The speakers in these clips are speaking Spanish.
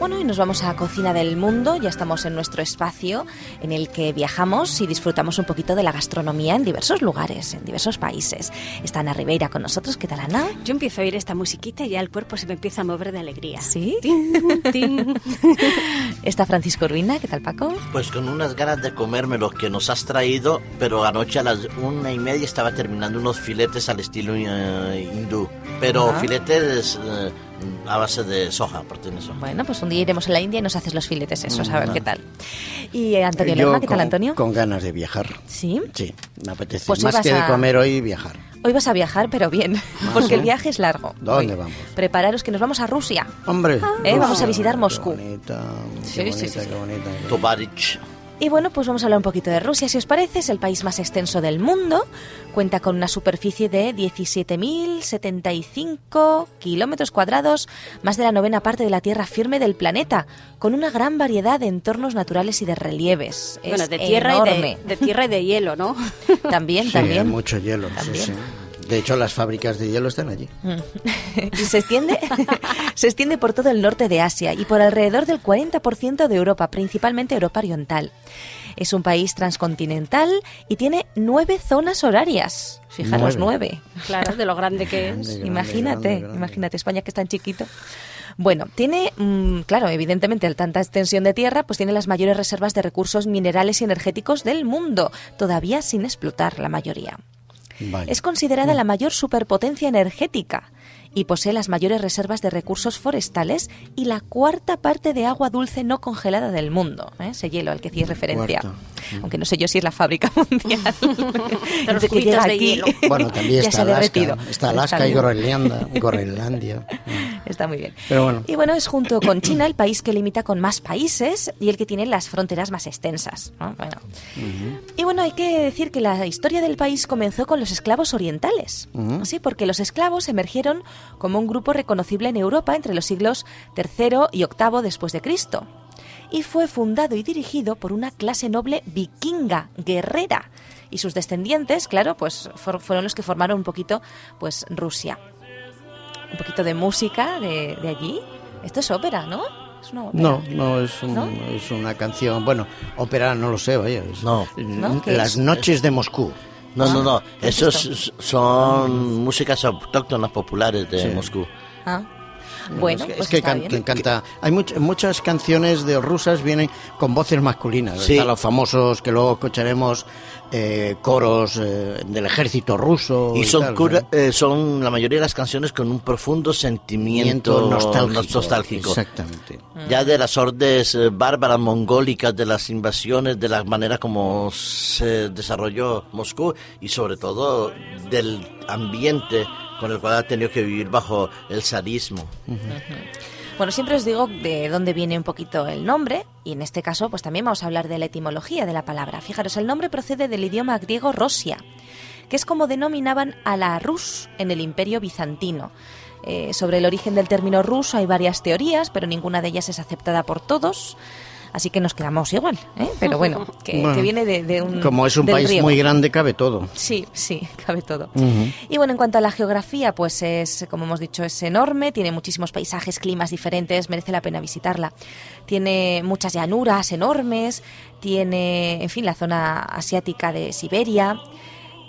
Bueno, y nos vamos a Cocina del Mundo. Ya estamos en nuestro espacio en el que viajamos y disfrutamos un poquito de la gastronomía en diversos lugares, en diversos países. Está Ana Ribeira con nosotros. ¿Qué tal, Ana? Yo empiezo a oír esta musiquita y ya el cuerpo se me empieza a mover de alegría. ¿Sí? Tin, tin. Está Francisco Ruina. ¿Qué tal, Paco? Pues con unas ganas de comerme lo que nos has traído, pero anoche a las una y media estaba terminando unos filetes al estilo eh, hindú. Pero Ajá. filetes eh, a base de soja, proteína de soja. Bueno, pues un día iremos a la India y nos haces los filetes esos, a ver qué tal. Y eh, Antonio Yo Lerma, ¿qué tal, con- Antonio? Con ganas de viajar. Sí. Sí, me apetece. Pues hoy Más vas que de a- comer hoy, viajar. Hoy vas a viajar, pero bien, porque ¿sí? el viaje es largo. ¿Dónde Hoy. vamos? Prepararos que nos vamos a Rusia. Hombre. Eh, vamos a Rusia, visitar qué Moscú. bonita, Sí, qué sí, bonita, sí, qué bonita. Tovarich. Y bueno, pues vamos a hablar un poquito de Rusia, si os parece. Es el país más extenso del mundo. Cuenta con una superficie de 17.075 kilómetros cuadrados, más de la novena parte de la tierra firme del planeta, con una gran variedad de entornos naturales y de relieves. Bueno, Es de tierra, y enorme. de, de tierra y de hielo, ¿no? También, Sí, también. hay mucho hielo. sí, sí. De hecho, las fábricas de hielo están allí. y se extiende, se extiende por todo el norte de Asia y por alrededor del 40% de Europa, principalmente Europa Oriental. Es un país transcontinental y tiene nueve zonas horarias. Fijaros, Nueve. nueve. Claro, de lo grande que Grande, es. grande, imagínate, grande, grande. imagínate España que es tan chiquito. Bueno, tiene, mm, claro, evidentemente, al tanta extensión de tierra, pues tiene las mayores reservas de recursos minerales y energéticos del mundo, todavía sin explotar la mayoría. Vale. Es considerada la mayor superpotencia energética y posee las mayores reservas de recursos forestales y la cuarta parte de agua dulce no congelada del mundo. ¿eh? Ese hielo al que hacéis referencia. Cuarta. Aunque no sé yo si es la fábrica mundial. los Entre que llega de aquí, hielo. Bueno, también está Alaska. Está Alaska y bien. Groenlandia. Groenlandia. Está muy bien. Pero bueno. Y bueno, es junto con China el país que limita con más países y el que tiene las fronteras más extensas. ¿no? Bueno. Y bueno, hay que decir que la historia del país comenzó con los esclavos orientales. Sí, porque los esclavos emergieron como un grupo reconocible en Europa entre los siglos III y VIII después de Cristo. Y fue fundado y dirigido por una clase noble vikinga, guerrera. Y sus descendientes, claro, pues fueron los que formaron un poquito pues Rusia un poquito de música de, de allí. Esto es ópera, ¿no? Es una ópera. No, no es, un- ¿No? es una canción. Bueno, ópera no lo sé, vaya. es- No. ¿No? ¿Qué Las es? noches de Moscú. No, no, no. ¿qué es Esos son músicas autóctonas populares de Sí. Moscú. Ah. Bueno, es que, pues es que está can- bien. canta. Hay much- muchas canciones de rusas vienen con voces masculinas. Sí. Están los famosos que luego escucharemos eh, coros eh, del ejército ruso. Y son, tal, cura- ¿no? eh, son la mayoría de las canciones con un profundo sentimiento nostálgico. nostálgico. Exactamente. Ya de las órdenes eh, bárbaras mongólicas, de las invasiones, de la manera como se desarrolló Moscú y sobre todo del ambiente con el cual ha tenido que vivir bajo el zarismo. Bueno, siempre os digo de dónde viene un poquito el nombre, y en este caso, pues también vamos a hablar de la etimología de la palabra. Fijaros, el nombre procede del idioma griego Rosia, que es como denominaban a la Rus en el Imperio Bizantino. Eh, sobre el origen del término ruso hay varias teorías, pero ninguna de ellas es aceptada por todos. Así que nos quedamos igual, ¿eh? Pero bueno, que, Bueno, que viene de, de un. Como es un país muy grande, cabe todo. Sí, sí, cabe todo. Y bueno, en cuanto a la geografía, pues es, como hemos dicho, es enorme, tiene muchísimos paisajes, climas diferentes, merece la pena visitarla. Tiene muchas llanuras enormes, tiene, en fin, la zona asiática de Siberia,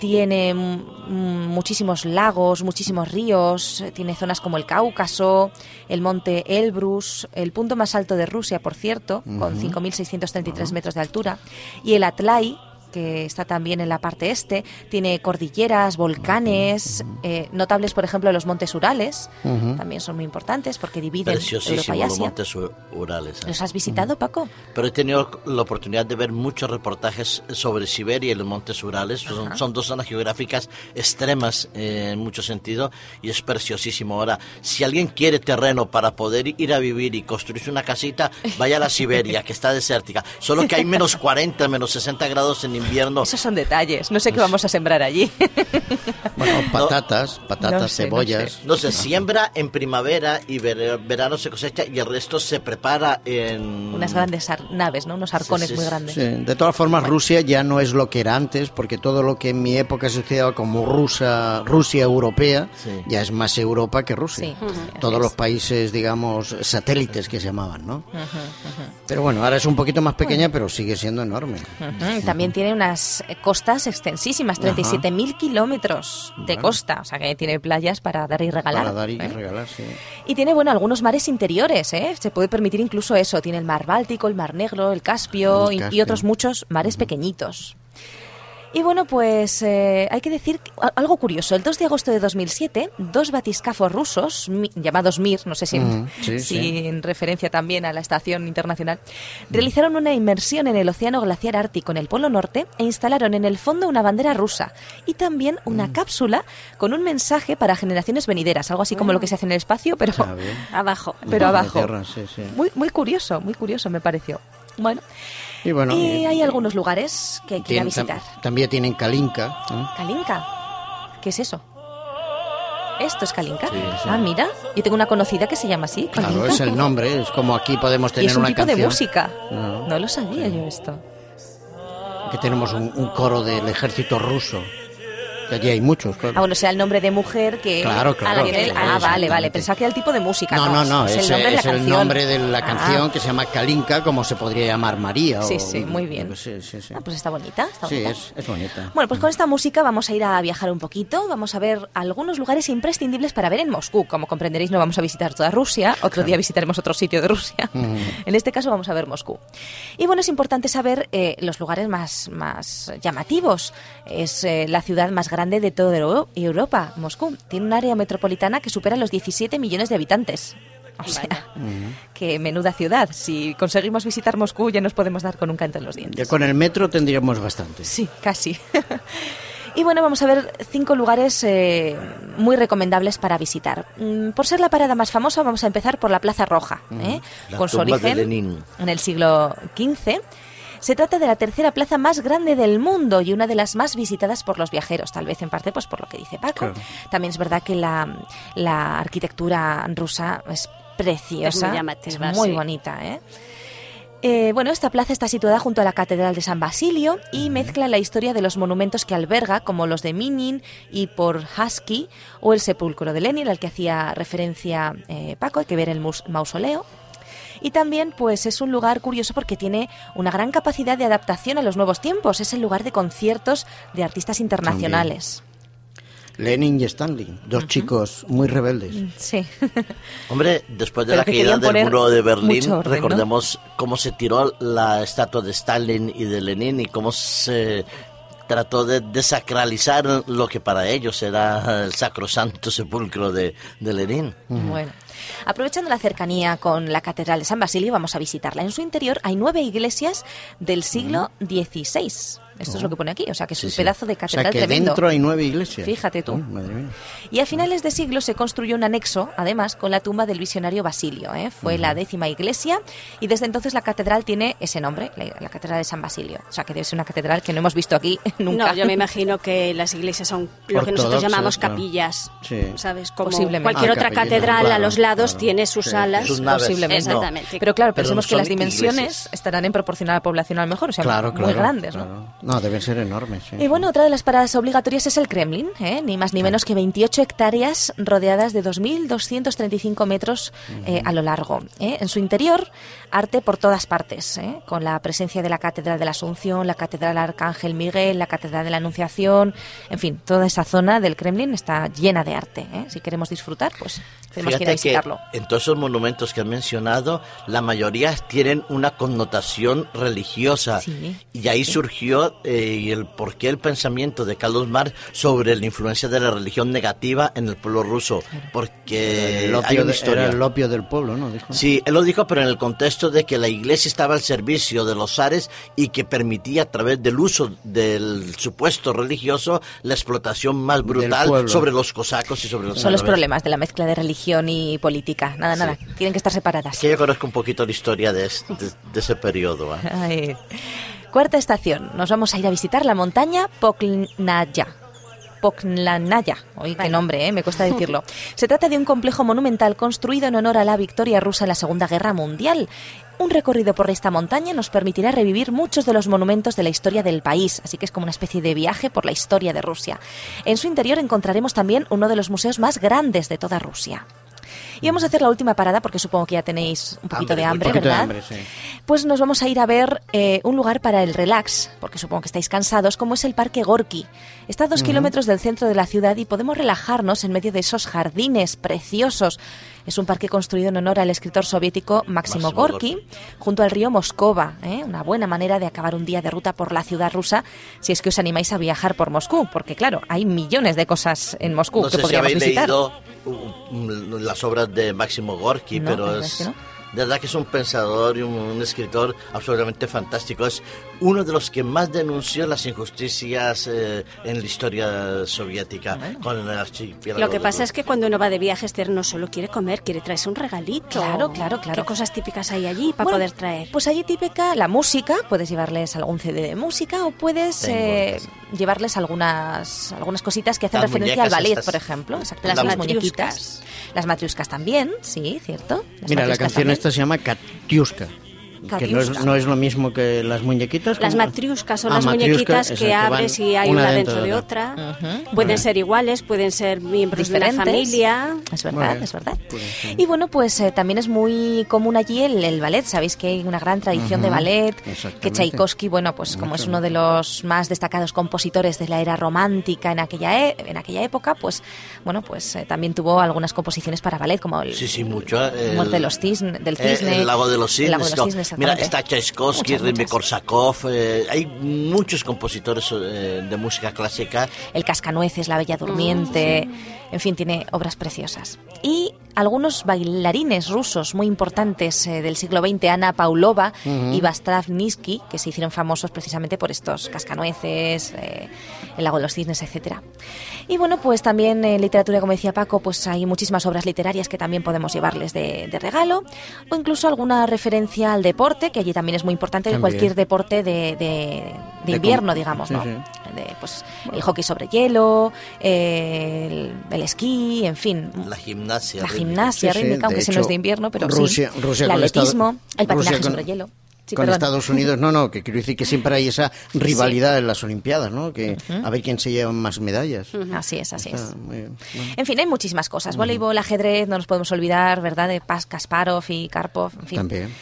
tiene muchísimos lagos, muchísimos ríos, tiene zonas como el Cáucaso, el monte Elbrus, el punto más alto de Rusia, por cierto, con 5.633 metros de altura, y el Atlay, que está también en la parte este, tiene cordilleras, volcanes, eh, notables, por ejemplo, los montes Urales, Ujú. también son muy importantes porque dividen Europa y los montes Urales. ¿eh? ¿Los has visitado, Paco? Pero he tenido la oportunidad de ver muchos reportajes sobre Siberia y los Montes Urales. Son, son dos zonas geográficas extremas eh, en mucho sentido y es preciosísimo. Ahora, si alguien quiere terreno para poder ir a vivir y construirse una casita, vaya a la Siberia, que está desértica. Solo que hay menos 40, menos 60 grados en invierno. Esos son detalles. No sé qué vamos a sembrar allí. Bueno, patatas, patatas, No sé, no cebollas. sé. No se siembra en primavera y ver- verano se cosecha y el resto se prepara en... Unas grandes naves, ¿no? Unos arcones sí, muy sí, grandes. Sí, de todas formas, Rusia ya no es lo que era antes, porque todo lo que en mi época se estudiaba como Rusia, Rusia europea, Sí. ya es más Europa que Rusia. Sí, Ujú. así Todos los países, digamos, satélites que se llamaban, ¿no? Pero bueno, ahora es un poquito más pequeña, pero sigue siendo enorme. También tiene unas eh, costas extensísimas, 37.000 kilómetros de Bueno. costa, o sea que tiene playas para dar y regalar. Para dar y ¿eh? regalar, sí. Y tiene, bueno, algunos mares interiores, ¿eh? Se puede permitir incluso eso. Tiene el mar Báltico, el mar Negro, el Caspio, El y- otros muchos mares pequeñitos. Y bueno, pues eh, hay que decir algo curioso. El 2 de agosto de 2007, dos batiscafos rusos, mi- llamados Mir, no sé si, sí, sí. en referencia también a la Estación Internacional, realizaron una inmersión en el Océano Glaciar Ártico en el Polo Norte e instalaron en el fondo una bandera rusa y también una Mm. cápsula con un mensaje para generaciones venideras, algo así como lo que se hace en el espacio, pero. Abajo. pero abajo. tierra, sí, sí. Muy, muy curioso, muy curioso me pareció. Bueno, Y bueno, y y- hay algunos lugares que hay que ir a tienen- tam- visitar. también tienen Kalinka. ¿eh? Kalinka. ¿Qué es eso? ¿Esto es Kalinka? Ah, mira, yo tengo una conocida que se llama así, Claro, Kalinka. es el nombre, es como aquí podemos y tener es un una tipo de canción. música. No. No lo sabía yo esto. Que tenemos un, un coro del ejército ruso. Que allí hay muchos, claro. Ah, bueno, sea el nombre de mujer que... Claro, claro, que- claro, ah, vale, vale. Pensaba que era el tipo de música. No, no, no, es, es, el nombre de la es el canción. nombre de la Ah, canción que se llama Kalinka, como se podría llamar María. Sí, o- sí, muy bien. Sí, sí, sí. ah, pues está bonita, está Sí, bonita. es, es bonita. Bueno, pues con esta música vamos a ir a viajar un poquito, vamos a ver algunos lugares imprescindibles para ver en Moscú. Como comprenderéis, no vamos a visitar toda Rusia, otro día visitaremos otro sitio de Rusia. En este caso vamos a ver Moscú. Y bueno, es importante saber eh, los lugares más, más llamativos. Es eh, la ciudad más grande de toda Euro- Europa, Moscú. Tiene un área metropolitana que supera los 17 millones de habitantes. O sea, que menuda ciudad. Si conseguimos visitar Moscú ya nos podemos dar con un canto en los dientes. Ya con el metro tendríamos bastante. Sí, casi. y bueno, vamos a ver cinco lugares eh, muy recomendables para visitar. Mm, Por ser la parada más famosa, vamos a empezar por la Plaza Roja, ¿eh? La con su origen Lenin. en el siglo XV. Se trata de la tercera plaza más grande del mundo y una de las más visitadas por los viajeros, tal vez en parte pues por lo que dice Paco. Claro. También es verdad que la, la arquitectura rusa es preciosa, Es muy llamativa, es muy sí. bonita, ¿eh? Eh, bueno, esta plaza está situada junto a la Catedral de San Basilio y mezcla la historia de los monumentos que alberga, como los de Minin y por Husky, o el sepulcro de Lenin, al que hacía referencia eh, Paco, hay que ver el mus- mausoleo. Y también, pues es un lugar curioso porque tiene una gran capacidad de adaptación a los nuevos tiempos. Es el lugar de conciertos de artistas internacionales. Lenin y Stanley, dos chicos muy rebeldes. Sí. Hombre, después de Pero la caída del muro de Berlín, recordemos cómo se tiró la estatua de Stalin y de Lenin y cómo se trató de desacralizar lo que para ellos era el sacrosanto sepulcro de, de Lenin. Bueno, aprovechando la cercanía con la Catedral de San Basilio, vamos a visitarla. En su interior hay nueve iglesias del siglo XVI. Esto es lo que pone aquí, o sea que es Sí, un sí. pedazo de O sea catedral que tremendo. dentro hay nueve iglesias. Fíjate tú. Oh, madre mía. Y a finales de siglo se construyó un anexo, además, con la tumba del visionario Basilio. ¿eh? Fue la décima iglesia y desde entonces la catedral tiene ese nombre, la, la Catedral de San Basilio. O sea que debe ser una catedral que no hemos visto aquí nunca. No, yo me imagino que las iglesias son lo que nosotros llamamos capillas. Sí. ¿Sabes? Como Posiblemente. cualquier Ah, otra catedral a los lados claro. tiene sus Sí, alas. Sus naves. Posiblemente. No, Exactamente. Pero claro, Pero pensemos no que las dimensiones iglesias. estarán en proporción a la población a lo mejor, o sea, Claro, muy claro. grandes, ¿no? No, deben ser enormes. sí. Y bueno, otra de las paradas obligatorias es el Kremlin, ¿eh? ni más ni menos que 28 hectáreas rodeadas de 2.235 metros eh, a lo largo. ¿eh? En su interior, arte por todas partes, ¿eh? con la presencia de la Catedral de la Asunción, la Catedral Arcángel Miguel, la Catedral de la Anunciación, en fin, toda esa zona del Kremlin está llena de arte. ¿eh? Si queremos disfrutar, pues tenemos que ir a Fíjate que visitarlo. en todos esos monumentos que han mencionado, la mayoría tienen una connotación religiosa. Sí. Y ahí surgió eh, el por qué el pensamiento de Carlos Marx sobre la influencia de la religión negativa en el pueblo ruso. Porque el, hay opio una de- historia. era el opio del pueblo, ¿no? Dijo. Sí, él lo dijo, pero en el contexto de que la iglesia estaba al servicio de los zares y que permitía a través del uso del supuesto religioso la explotación más brutal sobre los cosacos y sobre los Son los problemas de la mezcla de religión y política. Nada, nada. Tienen que estar separadas. Que yo conozco un poquito la historia de, es- de- de ese periodo. ¿eh? Ay. Cuarta estación, nos vamos a ir a visitar la montaña Poknaya. Poknanaya, oye, qué nombre, ¿eh? me cuesta decirlo. Se trata de un complejo monumental construido en honor a la victoria rusa en la Segunda Guerra Mundial. Un recorrido por esta montaña nos permitirá revivir muchos de los monumentos de la historia del país, así que es como una especie de viaje por la historia de Rusia. En su interior encontraremos también uno de los museos más grandes de toda Rusia. Y vamos a hacer la última parada porque supongo que ya tenéis un poquito de hambre, ¿verdad? Pues nos vamos a ir a ver eh, un lugar para el relax, porque supongo que estáis cansados, como es el Parque Gorky. Está a dos kilómetros del centro de la ciudad y podemos relajarnos en medio de esos jardines preciosos. Es un parque construido en honor al escritor soviético Máximo, Gorky, junto al río Moscova. ¿eh? Una buena manera de acabar un día de ruta por la ciudad rusa si es que os animáis a viajar por Moscú, porque claro, hay millones de cosas en Moscú que podríamos visitar. Leído las obras de Máximo Gorky, pero es... De verdad que es un pensador y un, escritor absolutamente fantástico. Es uno de los que más denunció las injusticias eh, en la historia soviética con el archipiélago. Lo que pasa es que cuando uno va de viaje no solo quiere comer, quiere traerse un regalito. Claro, claro, claro. ¿Qué cosas típicas hay allí para poder traer? Pues allí típica la música, puedes llevarles algún CD de música o puedes eh, llevarles algunas algunas cositas que hacen referencia al ballet, por ejemplo. Exacto, las, las muñequitas. Las matriuscas también, sí, cierto. Mira, la canción esta se llama Katiuska. Que no es, no es, lo mismo que las muñequitas. Las matriuscas son ah, las muñequitas que abres y hay una, dentro de, otra. Pueden ser iguales, pueden ser miembros de la familia. Es verdad, es verdad. Y bueno, pues eh, también es muy común allí el, ballet. Sabéis que hay una gran tradición de ballet. Que Tchaikovsky, bueno, pues como es uno de los más destacados compositores de la era romántica en aquella, e, en aquella época, pues bueno, pues eh, también tuvo algunas composiciones para ballet, como el, sí, sí, mucho, el, Muerte de los cisnes, del eh, cisne. El, lago de los cisnes. Mira, está Tchaikovsky, Rimmy Korsakov, eh, hay muchos compositores eh, de música clásica. El Cascanueces, La Bella Durmiente, en fin, tiene obras preciosas. Y algunos bailarines rusos muy importantes eh, del siglo XX, Ana Paulova y Vastrav Niski, que se hicieron famosos precisamente por estos Cascanueces, El Lago de los Cisnes, etcétera. Y bueno, pues también en literatura, como decía Paco, pues hay muchísimas obras literarias que también podemos llevarles de, regalo, o incluso alguna referencia al deporte, que allí también es muy importante, cualquier deporte de, invierno, digamos, ¿no? Pues, el hockey sobre hielo, el, esquí, en fin. La gimnasia. La gimnasia rítmica, aunque ese no es de invierno, pero sí. el atletismo, el patinaje sobre hielo con Estados Unidos, no, no, que quiero decir que siempre hay esa rivalidad en las Olimpiadas, ¿no? Que a ver quién se lleva más medallas. Así es, así es. En fin, hay muchísimas cosas. Voleibol, ajedrez, no nos podemos olvidar, ¿verdad? De Paz, Kasparov y Karpov, en fin. También.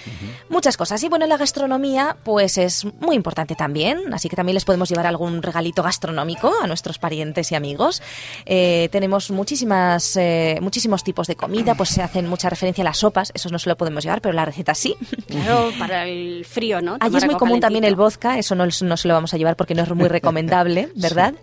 Muchas cosas. Y bueno, la gastronomía, pues es muy importante también, así que también les podemos llevar algún regalito gastronómico a nuestros parientes y amigos. Eh, tenemos muchísimas, eh, muchísimos tipos de comida, pues se hacen mucha referencia a las sopas, eso no se lo podemos llevar, pero la receta sí. Claro, para el frío, ¿no? Allí es muy común también el vodka, eso no, no, se lo vamos a llevar porque no es muy recomendable, ¿verdad?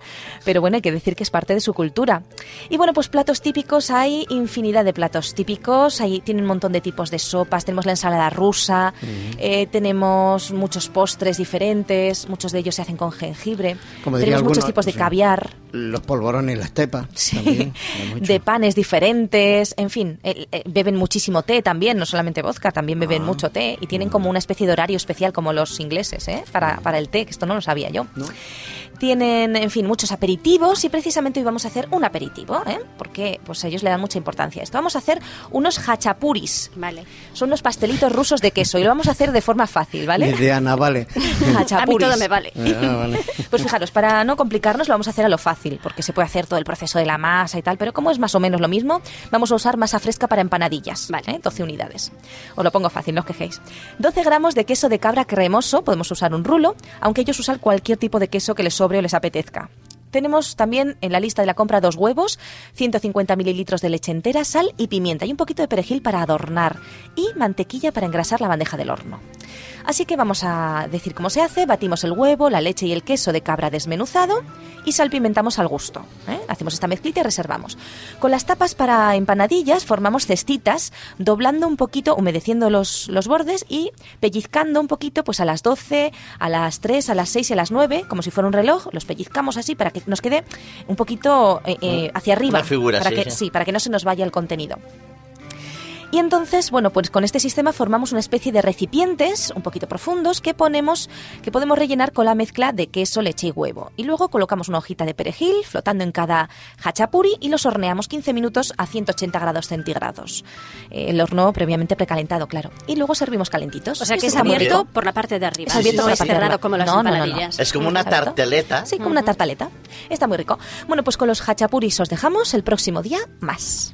Pero bueno, hay que decir que es parte de su cultura. Y bueno, pues platos típicos, hay infinidad de platos típicos, hay, tienen un montón de tipos de sopas, tenemos la ensalada rusa, eh, tenemos muchos postres diferentes, muchos de ellos se hacen con jengibre, tenemos muchos tipos de caviar. Los polvorones, la estepa. Sí, de panes diferentes, en fin, eh, eh, beben muchísimo té también, no solamente vodka, también beben ah. mucho té y tienen como una especie de horario especial como los ingleses, ¿eh? para, para el té, que esto no lo sabía yo. Tienen, en fin, muchos aperitivos y precisamente hoy vamos a hacer un aperitivo, ¿eh? porque pues ellos le dan mucha importancia a esto. Vamos a hacer unos hachapuris. Vale. Son unos pastelitos rusos de queso y lo vamos a hacer de forma fácil, ¿vale? De Ana, vale. A mí todo me vale. Ah, pues fijaros, para no complicarnos lo vamos a hacer a lo fácil, porque se puede hacer todo el proceso de la masa y tal, pero como es más o menos lo mismo, vamos a usar masa fresca para empanadillas, ¿vale? 12 unidades. Os lo pongo fácil, no os quejéis. 12 gramos de queso queso de cabra cremoso, podemos usar un rulo, aunque ellos usan cualquier tipo de queso que les sobre o les apetezca. Tenemos también en la lista de la compra dos huevos, 150 mililitros de leche entera, sal y pimienta y un poquito de perejil para adornar y mantequilla para engrasar la bandeja del horno. Así que vamos a decir cómo se hace. Batimos el huevo, la leche y el queso de cabra desmenuzado y salpimentamos al gusto. ¿eh? Hacemos esta mezclita y reservamos. Con las tapas para empanadillas formamos cestitas, doblando un poquito, humedeciendo los, los bordes y pellizcando un poquito pues a las 12, a las 3, a las 6 y a las 9, como si fuera un reloj. Los pellizcamos así para que nos quede un poquito eh, eh, hacia arriba. Una figura, para que, sí, para que no se nos vaya el contenido. Y entonces, bueno, pues con este sistema formamos una especie de recipientes un poquito profundos que ponemos, que podemos rellenar con la mezcla de queso, leche y huevo. Y luego colocamos una hojita de perejil flotando en cada hachapuri y los horneamos 15 minutos a 180 grados centígrados. Eh, el horno previamente precalentado, claro. Y luego servimos calentitos. O sea que es abierto por la parte de arriba. Es abierto por la parte cerrado como las empanadillas. Es como una tarteleta. Sí, como una tartaleta. Está muy rico. Bueno, pues con los hachapuris os dejamos el próximo día más.